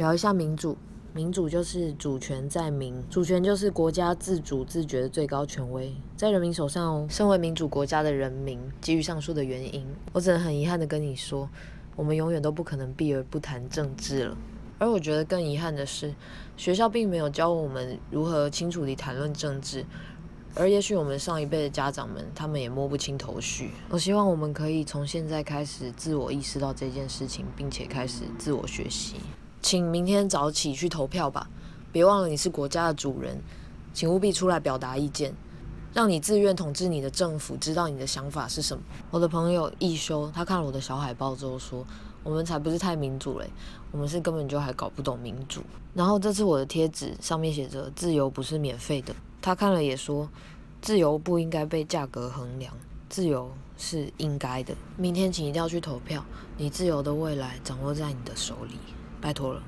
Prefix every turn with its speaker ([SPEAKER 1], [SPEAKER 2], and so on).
[SPEAKER 1] 聊一下民主。民主就是主权在民，主权就是国家自主自觉的最高权威，在人民手上哦。身为民主国家的人民，基于上述的原因，我只能很遗憾的跟你说，我们永远都不可能避而不谈政治了。而我觉得更遗憾的是，学校并没有教我们如何清楚地谈论政治，而也许我们上一辈的家长们，他们也摸不清头绪。我希望我们可以从现在开始自我意识到这件事情，并且开始自我学习。请明天早起去投票吧，别忘了你是国家的主人，请务必出来表达意见，让你自愿统治你的政府知道你的想法是什么。我的朋友一修，他看了我的小海报之后说：“我们才不是太民主嘞，我们是根本就还搞不懂民主。”然后这次我的贴纸上面写着“自由不是免费的”，他看了也说：“自由不应该被价格衡量，自由是应该的。”明天请一定要去投票，你自由的未来掌握在你的手里。拜托了。